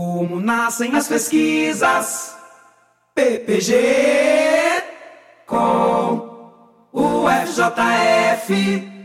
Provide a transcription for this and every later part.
Como nascem as pesquisas? PPG com o FJF.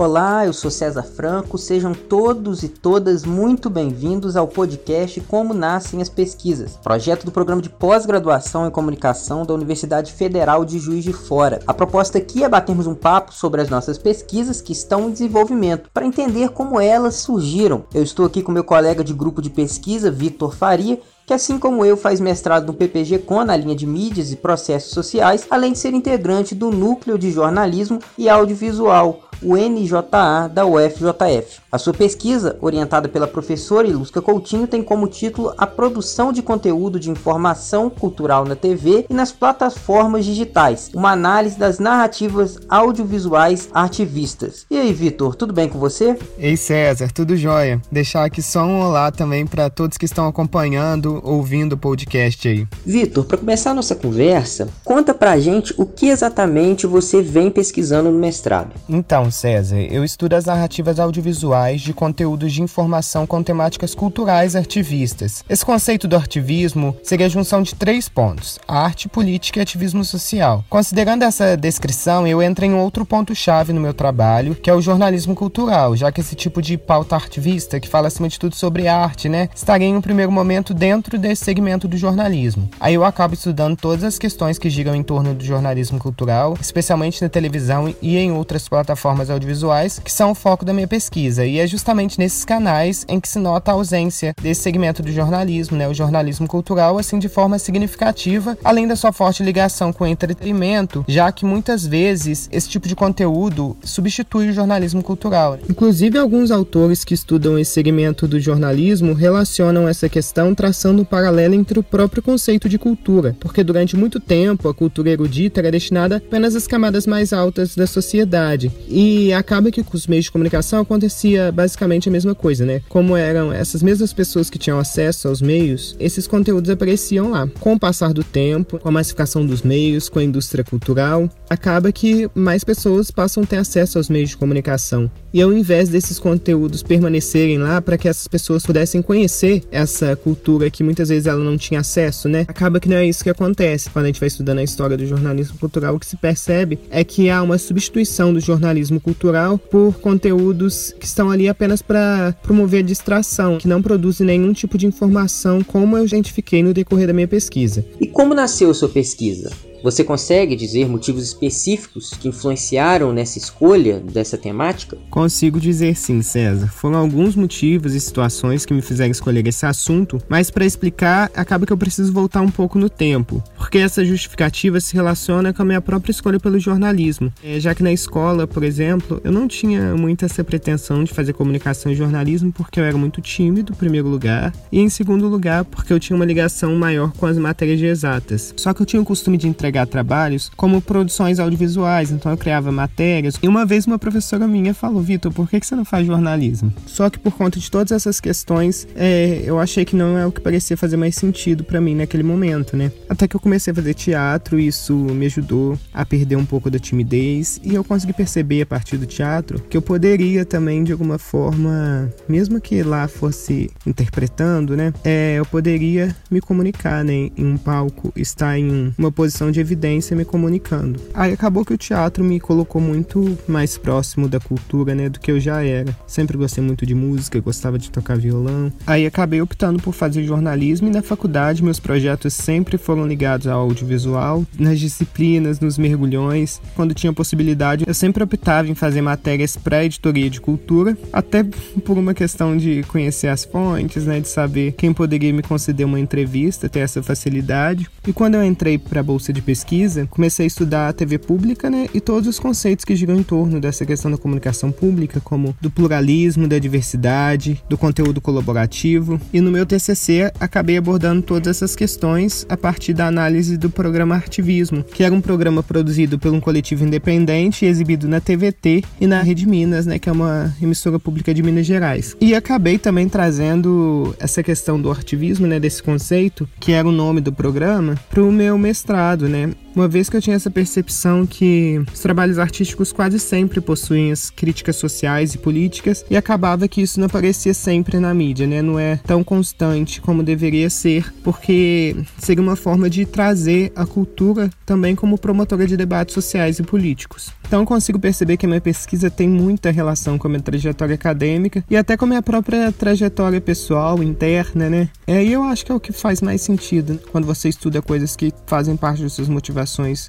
Olá, eu sou César Franco. Sejam todos e todas muito bem-vindos ao podcast Como Nascem as Pesquisas, projeto do programa de pós-graduação em comunicação da Universidade Federal de Juiz de Fora. A proposta aqui é batermos um papo sobre as nossas pesquisas que estão em desenvolvimento, para entender como elas surgiram. Eu estou aqui com meu colega de grupo de pesquisa, Vitor Faria, que assim como eu faz mestrado no PPG Com na linha de mídias e processos sociais, além de ser integrante do Núcleo de Jornalismo e Audiovisual o NJA da UFJF. A sua pesquisa, orientada pela professora Ilusca Coutinho, tem como título A produção de conteúdo de informação cultural na TV e nas plataformas digitais, uma análise das narrativas audiovisuais artivistas. E aí, Vitor, tudo bem com você? Ei, César, tudo jóia. Deixar aqui só um olá também para todos que estão acompanhando, ouvindo o podcast aí. Vitor, para começar a nossa conversa, conta pra gente o que exatamente você vem pesquisando no mestrado. Então, César, eu estudo as narrativas audiovisuais de conteúdos de informação com temáticas culturais artivistas. Esse conceito do artivismo seria a junção de três pontos: arte, política e ativismo social. Considerando essa descrição, eu entro em outro ponto-chave no meu trabalho, que é o jornalismo cultural, já que esse tipo de pauta artivista, que fala acima de tudo sobre arte, né, estaria em um primeiro momento dentro desse segmento do jornalismo. Aí eu acabo estudando todas as questões que giram em torno do jornalismo cultural, especialmente na televisão e em outras plataformas plataformas audiovisuais, que são o foco da minha pesquisa. E é justamente nesses canais em que se nota a ausência desse segmento do jornalismo, né, o jornalismo cultural, assim de forma significativa, além da sua forte ligação com o entretenimento, já que muitas vezes esse tipo de conteúdo substitui o jornalismo cultural. Inclusive, alguns autores que estudam esse segmento do jornalismo relacionam essa questão traçando um paralelo entre o próprio conceito de cultura, porque durante muito tempo a cultura erudita era destinada apenas às camadas mais altas da sociedade. E acaba que com os meios de comunicação acontecia basicamente a mesma coisa, né? Como eram essas mesmas pessoas que tinham acesso aos meios, esses conteúdos apareciam lá. Com o passar do tempo, com a massificação dos meios, com a indústria cultural, acaba que mais pessoas passam a ter acesso aos meios de comunicação. E ao invés desses conteúdos permanecerem lá para que essas pessoas pudessem conhecer essa cultura que muitas vezes ela não tinha acesso, né? Acaba que não é isso que acontece. Quando a gente vai estudando a história do jornalismo cultural, o que se percebe é que há uma substituição do jornalismo cultural por conteúdos que estão ali apenas para promover a distração, que não produzem nenhum tipo de informação, como eu identifiquei no decorrer da minha pesquisa. E como nasceu a sua pesquisa? Você consegue dizer motivos específicos que influenciaram nessa escolha dessa temática? Consigo dizer sim, César. Foram alguns motivos e situações que me fizeram escolher esse assunto, mas para explicar, acaba que eu preciso voltar um pouco no tempo, porque essa justificativa se relaciona com a minha própria escolha pelo jornalismo. É, já que na escola, por exemplo, eu não tinha muita essa pretensão de fazer comunicação e jornalismo porque eu era muito tímido, em primeiro lugar, e em segundo lugar, porque eu tinha uma ligação maior com as matérias de exatas. Só que eu tinha o costume de entregar entregar trabalhos como produções audiovisuais, então eu criava matérias. E uma vez uma professora minha falou: Vitor, por que, que você não faz jornalismo? Só que por conta de todas essas questões, é, eu achei que não é o que parecia fazer mais sentido para mim naquele momento, né? Até que eu comecei a fazer teatro, isso me ajudou a perder um pouco da timidez e eu consegui perceber a partir do teatro que eu poderia também, de alguma forma, mesmo que lá fosse interpretando, né? É, eu poderia me comunicar, né? Em um palco, estar em uma posição de evidência me comunicando. Aí acabou que o teatro me colocou muito mais próximo da cultura, né, do que eu já era. Sempre gostei muito de música, gostava de tocar violão. Aí acabei optando por fazer jornalismo e na faculdade meus projetos sempre foram ligados ao audiovisual, nas disciplinas, nos mergulhões. Quando tinha possibilidade, eu sempre optava em fazer matérias para editoria de cultura, até por uma questão de conhecer as fontes, né, de saber quem poderia me conceder uma entrevista, ter essa facilidade. E quando eu entrei para a bolsa de pesquisa, comecei a estudar a TV pública, né, e todos os conceitos que giram em torno dessa questão da comunicação pública, como do pluralismo, da diversidade, do conteúdo colaborativo. E no meu TCC acabei abordando todas essas questões a partir da análise do programa Artivismo, que era um programa produzido por um coletivo independente e exibido na TVT e na Rede Minas, né, que é uma emissora pública de Minas Gerais. E acabei também trazendo essa questão do artivismo, né, desse conceito, que era o nome do programa, para o meu mestrado, né? Né? Uma vez que eu tinha essa percepção que os trabalhos artísticos quase sempre possuem as críticas sociais e políticas e acabava que isso não aparecia sempre na mídia, né? Não é tão constante como deveria ser, porque seria uma forma de trazer a cultura também como promotora de debates sociais e políticos. Então consigo perceber que a minha pesquisa tem muita relação com a minha trajetória acadêmica e até com a minha própria trajetória pessoal, interna, né? E aí eu acho que é o que faz mais sentido quando você estuda coisas que fazem parte das suas motivações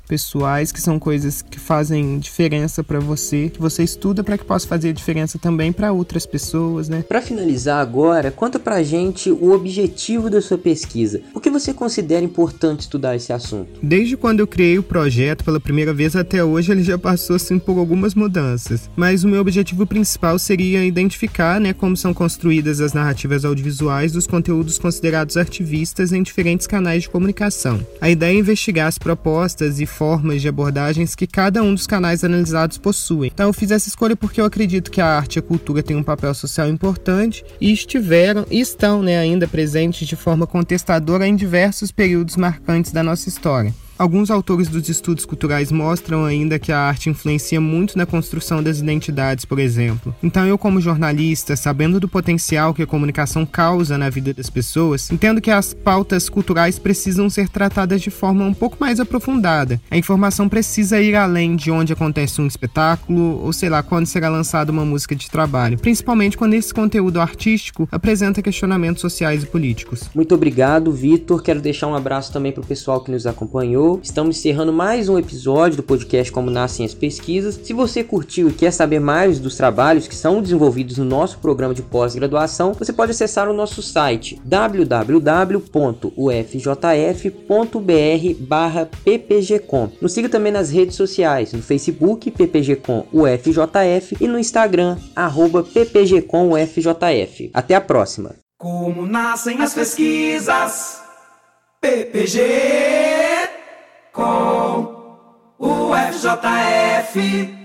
pessoais, que são coisas que fazem diferença para você, que você estuda para que possa fazer diferença também para outras pessoas, né? Para finalizar agora, conta pra gente o objetivo da sua pesquisa. Por que você considera importante estudar esse assunto? Desde quando eu criei o projeto pela primeira vez até hoje, ele já passou assim por algumas mudanças, mas o meu objetivo principal seria identificar, né, como são construídas as narrativas audiovisuais dos conteúdos considerados artivistas em diferentes canais de comunicação. A ideia é investigar as propostas e formas de abordagens que cada um dos canais analisados possui. Então eu fiz essa escolha porque eu acredito que a arte e a cultura têm um papel social importante e estiveram e estão, né, ainda presentes de forma contestadora em diversos períodos marcantes da nossa história. Alguns autores dos estudos culturais mostram ainda que a arte influencia muito na construção das identidades, por exemplo. Então, eu, como jornalista, sabendo do potencial que a comunicação causa na vida das pessoas, entendo que as pautas culturais precisam ser tratadas de forma um pouco mais aprofundada. A informação precisa ir além de onde acontece um espetáculo ou, sei lá, quando será lançada uma música de trabalho, principalmente quando esse conteúdo artístico apresenta questionamentos sociais e políticos. Muito obrigado, Vitor. Quero deixar um abraço também para o pessoal que nos acompanhou Estamos encerrando mais um episódio do podcast Como Nascem as Pesquisas. Se você curtiu e quer saber mais dos trabalhos que são desenvolvidos no nosso programa de pós-graduação, você pode acessar o nosso site www.ufjf.br/ppgcom. Nos siga também nas redes sociais, no Facebook ppgcom UFJF e no Instagram ppgcomufjf. Até a próxima. Como nascem as pesquisas? PPG com o FJF.